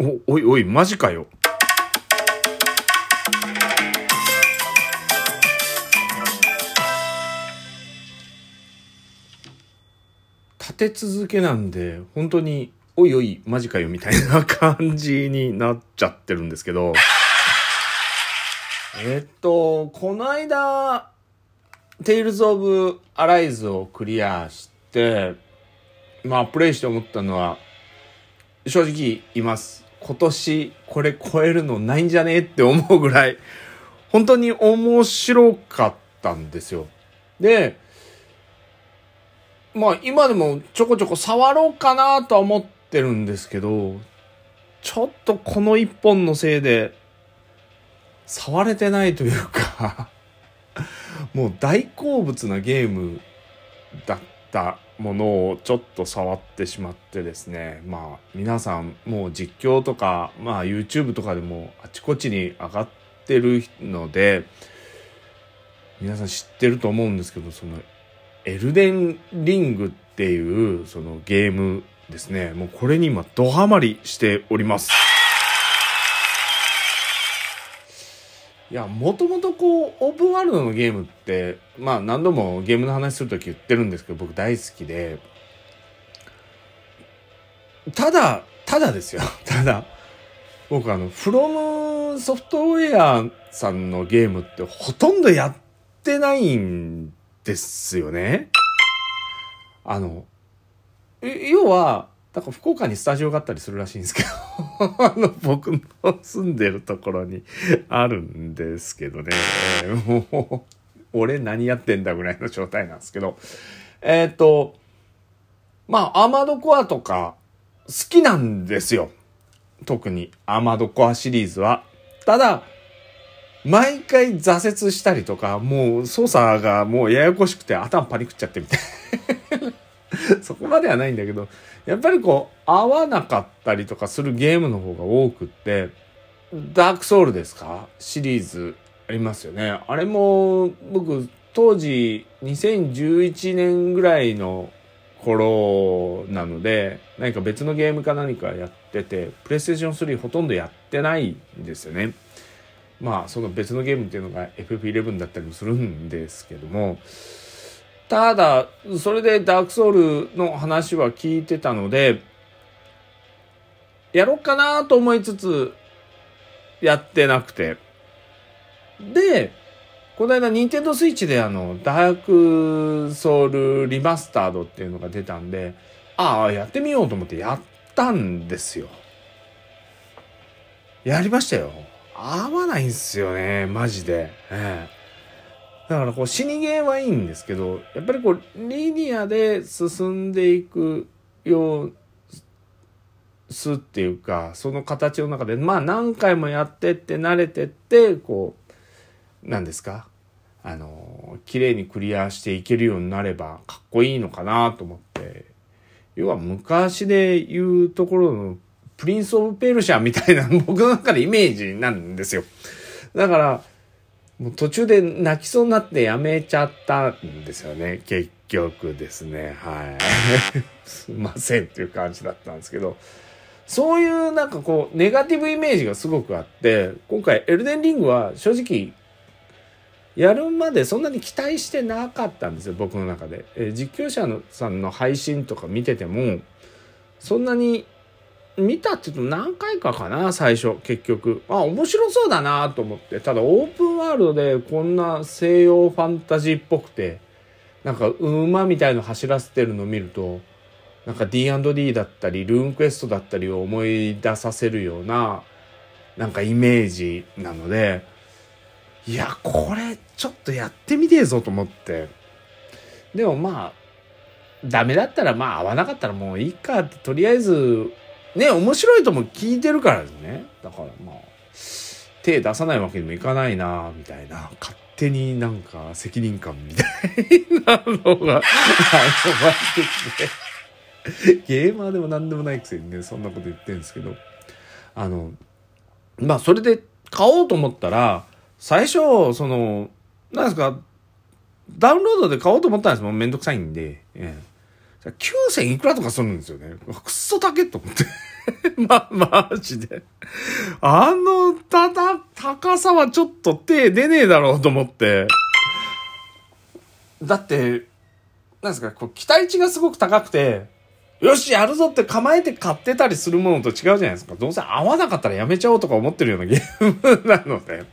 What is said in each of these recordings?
お、おいおい、マジかよ。立て続けなんで、本当に、おいおい、マジかよ、みたいな感じになっちゃってるんですけど。えっと、この間、テイルズ・オブ・アライズをクリアして、まあ、プレイして思ったのは、正直います。今年これ超えるのないんじゃねえって思うぐらい、本当に面白かったんですよ。で、まあ今でもちょこちょこ触ろうかなとは思ってるんですけど、ちょっとこの一本のせいで、触れてないというか もう大好物なゲームだったものをちょっと触ってしまってですねまあ皆さんもう実況とかまあ YouTube とかでもあちこちに上がってるので皆さん知ってると思うんですけどそのエルデンリングっていうそのゲームですねもうこれに今ドハマりしております。いや、もともとこう、オープンワールドのゲームって、まあ何度もゲームの話するとき言ってるんですけど、僕大好きで、ただ、ただですよ。ただ、僕あの、フロムソフトウェアさんのゲームってほとんどやってないんですよね。あの、要は、なんか福岡にスタジオがあったりするらしいんですけど あの、僕の住んでるところにあるんですけどね、もう、俺何やってんだぐらいの状態なんですけど、えっ、ー、と、まあ、アマドコアとか好きなんですよ。特にアーマドコアシリーズは。ただ、毎回挫折したりとか、もう操作がもうややこしくて頭パニクっちゃってみたいな。そこまではないんだけど、やっぱりこう、合わなかったりとかするゲームの方が多くって、ダークソウルですか？シリーズありますよね。あれも、僕、当時、2011年ぐらいの頃なので、何か別のゲームか何かやってて、プレイステーション3ほとんどやってないんですよね。まあ、その別のゲームっていうのが FF11 だったりもするんですけども、ただ、それでダークソウルの話は聞いてたので、やろうかなと思いつつ、やってなくて。で、この間、ニンテンドースイッチであの、ダークソウルリマスタードっていうのが出たんで、ああ、やってみようと思ってやったんですよ。やりましたよ。合わないんすよね、マジで。ええだからこう死にゲーはいいんですけど、やっぱりこうリニアで進んでいくようすっていうか、その形の中で、まあ何回もやってって慣れてって、こう、何ですか？あの、綺麗にクリアしていけるようになればかっこいいのかなと思って、要は昔で言うところのプリンス・オブ・ペルシャみたいな僕の中でイメージなんですよ。だから、もう途中で泣きそうになってやめちゃったんですよね。結局ですね。はい。すいませんっていう感じだったんですけど、そういうなんかこう、ネガティブイメージがすごくあって、今回エルデンリングは正直、やるまでそんなに期待してなかったんですよ、僕の中で。え実況者のさんの配信とか見てても、そんなに見たって言うと何回かかな、最初、結局。あ、面白そうだなと思って。ただ、オープンワールドでこんな西洋ファンタジーっぽくて、なんか馬みたいの走らせてるの見ると、なんか D&D だったり、ルーンクエストだったりを思い出させるような、なんかイメージなので、いや、これちょっとやってみてえぞと思って。でもまあ、ダメだったらまあ合わなかったらもういいかって、とりあえずね、面白いとも聞いてるからですね。だからまあ、手出さないわけにもいかないなみたいな、勝手になんか責任感みたいなのが、あの、てきて、ゲーマーでも何でもないくせにね、そんなこと言ってるんですけど、あの、まあ、それで買おうと思ったら、最初、その、なんですか、ダウンロードで買おうと思ったんですもん。めんどくさいんで。ええ9000いくらとかするんですよね。くっそ高けと思って ま、マジで。あの、ただ、高さはちょっと手出ねえだろうと思って。だって、なんですか、こう、期待値がすごく高くて、よし、やるぞって構えて買ってたりするものと違うじゃないですか。どうせ合わなかったらやめちゃおうとか思ってるようなゲーム なので。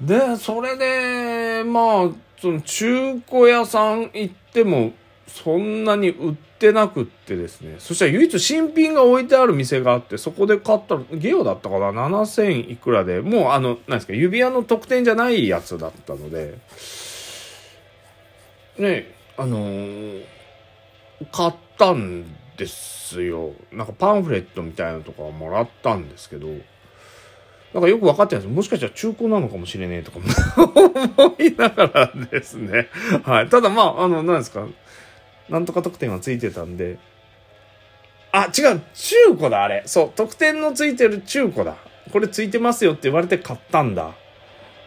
で、それで、まあ、その中古屋さん行っても、そんなに売ってなくってですね。そしたら唯一新品が置いてある店があって、そこで買ったら、ゲオだったかな ?7000 いくらで、もうあの、なんですか、指輪の特典じゃないやつだったので、ね、あのー、買ったんですよ。なんかパンフレットみたいなのとかもらったんですけど、なんかよく分かってないです。もしかしたら中古なのかもしれねえとか思いながらですね。はい。ただまあ、あの、なんですか。なんとか特典はついてたんで。あ、違う。中古だ、あれ。そう。特典のついてる中古だ。これついてますよって言われて買ったんだ。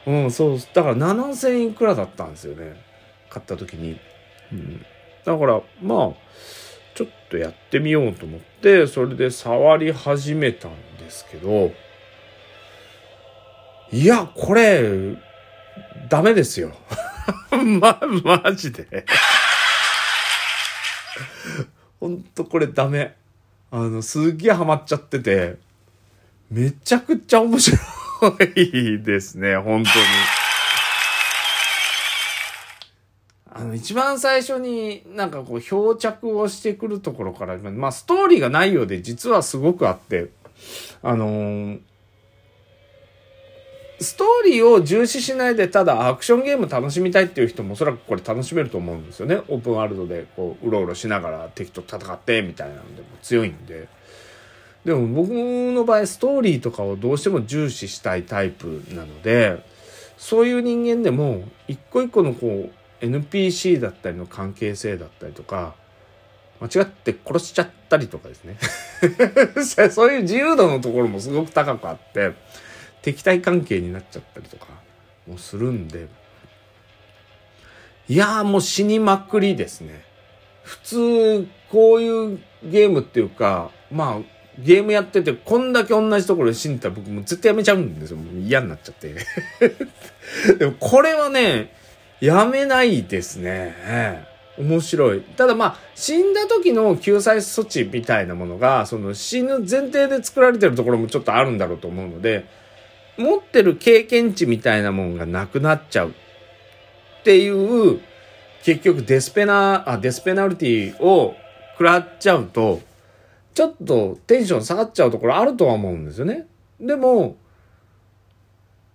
うん、そう。だから7000いくらだったんですよね。買った時に。うん。だから、まあ、ちょっとやってみようと思って、それで触り始めたんですけど、いや、これ、ダメですよ。ま、マジで。ほんとこれダメ。あの、すげえハマっちゃってて、めちゃくちゃ面白いですね、本当に。あの、一番最初になんかこう、漂着をしてくるところから、まあ、ストーリーがないようで実はすごくあって、あのー、ストーリーを重視しないでただアクションゲーム楽しみたいっていう人もおそらくこれ楽しめると思うんですよね。オープンワールドでこううろうろしながら敵と戦ってみたいなのでも強いんで。でも僕の場合ストーリーとかをどうしても重視したいタイプなので、そういう人間でも一個一個のこう NPC だったりの関係性だったりとか、間違って殺しちゃったりとかですね。そういう自由度のところもすごく高くあって、敵対関係になっちゃったりとかもするんで、いやーもう死にまくりですね。普通、こういうゲームっていうか、まあ、ゲームやってて、こんだけ同じところで死んでたら僕も絶対やめちゃうんですよ。もう嫌になっちゃって。でもこれはね、やめないですね。面白い。ただまあ、死んだ時の救済措置みたいなものが、その死ぬ前提で作られてるところもちょっとあるんだろうと思うので、持ってる経験値みたいなもんがなくなっちゃうっていう、結局デスペナ、あ、デスペナルティを食らっちゃうと、ちょっとテンション下がっちゃうところあるとは思うんですよね。でも、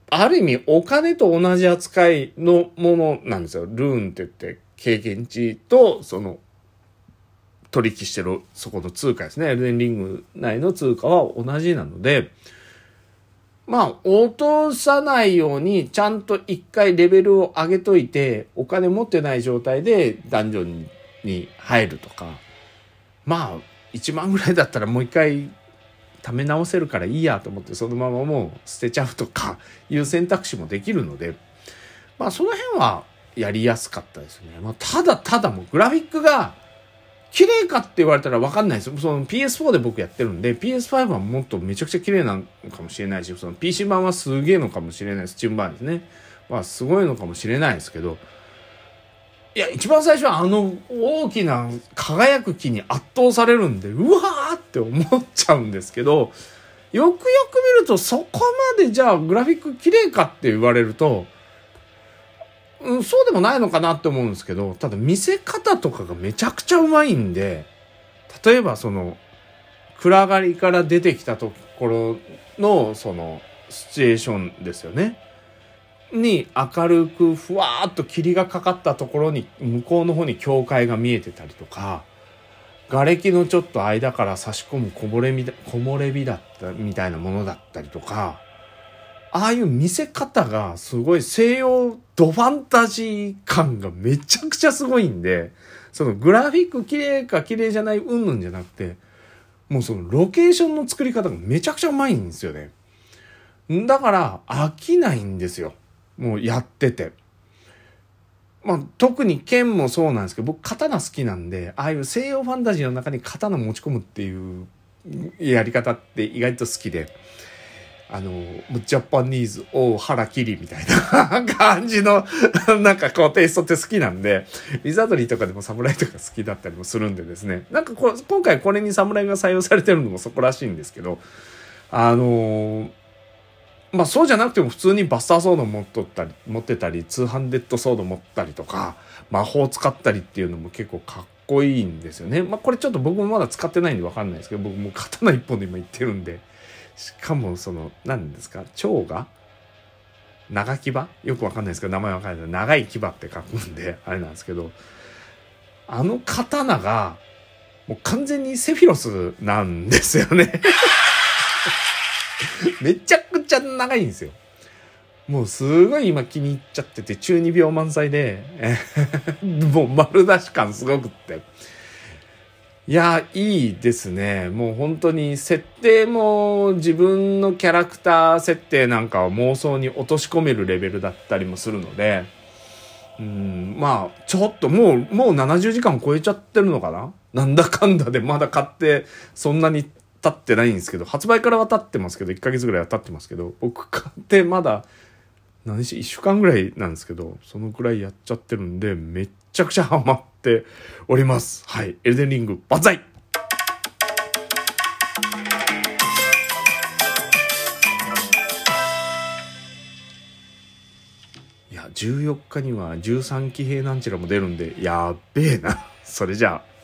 ある意味お金と同じ扱いのものなんですよ。ルーンって言って経験値とその取引してるそこの通貨ですね。エルデンリング内の通貨は同じなので、まあ、落とさないように、ちゃんと一回レベルを上げといて、お金持ってない状態でダンジョンに入るとか、まあ、1万ぐらいだったらもう一回貯め直せるからいいやと思って、そのままもう捨てちゃうとかいう選択肢もできるので、まあ、その辺はやりやすかったですね。まあ、ただただもうグラフィックが、綺麗かって言われたら分かんないですよ。その PS4 で僕やってるんで、PS5 はもっとめちゃくちゃ綺麗なのかもしれないし、その PC 版はすげえのかもしれないです。チューン版ですね。まあすごいのかもしれないですけど、いや、一番最初はあの大きな輝く木に圧倒されるんで、うわーって思っちゃうんですけど、よくよく見るとそこまでじゃあグラフィック綺麗かって言われると、うん、そうでもないのかなって思うんですけど、ただ見せ方とかがめちゃくちゃうまいんで、例えばその、暗がりから出てきたところの、その、シチュエーションですよね。に明るくふわーっと霧がかかったところに向こうの方に教会が見えてたりとか、瓦礫のちょっと間から差し込む木漏れ日だ、木漏れ日だったみたいなものだったりとか、ああいう見せ方がすごい西洋ドファンタジー感がめちゃくちゃすごいんで、そのグラフィック綺麗か綺麗じゃないうんぬんじゃなくて、もうそのロケーションの作り方がめちゃくちゃうまいんですよね。だから飽きないんですよ。もうやってて。まあ特に剣もそうなんですけど、僕刀好きなんで、ああいう西洋ファンタジーの中に刀持ち込むっていうやり方って意外と好きで、あの、ジャパニーズ、お腹切りみたいな感じの、なんかこうテイストって好きなんで、ウィザードリーとかでも侍とか好きだったりもするんでですね、なんかこ今回これに侍が採用されてるのもそこらしいんですけど、あのまあそうじゃなくても普通にバスターソード持っとったり、持ってたり、通販デッドソード持ったりとか、魔法使ったりっていうのも結構かっこいいんですよね。まあこれちょっと僕もまだ使ってないんでわかんないですけど、僕もう刀一本で今言ってるんで、しかもその何ですか蝶が？長牙？よくわかんないですけど名前わかんないです長い牙って書くんで あれなんですけどあの刀がもう完全にセフィロスなんですよね。めちゃくちゃ長いんですよ。もうすごい今気に入っちゃってて中二病満載でもう丸出し感すごくって。いや、いいですね。もう本当に設定も自分のキャラクター設定なんかを妄想に落とし込めるレベルだったりもするので、うん、まあ、ちょっともう、もう70時間超えちゃってるのかな？なんだかんだでまだ買ってそんなに経ってないんですけど、発売からは経ってますけど、1ヶ月ぐらいは経ってますけど、僕買ってまだ、何し、1週間ぐらいなんですけど、そのくらいやっちゃってるんで、めっちゃくちゃハマって おります。はい。エルデンリング、万歳いや、14日には13騎兵なんちらも出るんで、やっべえな。それじゃあ。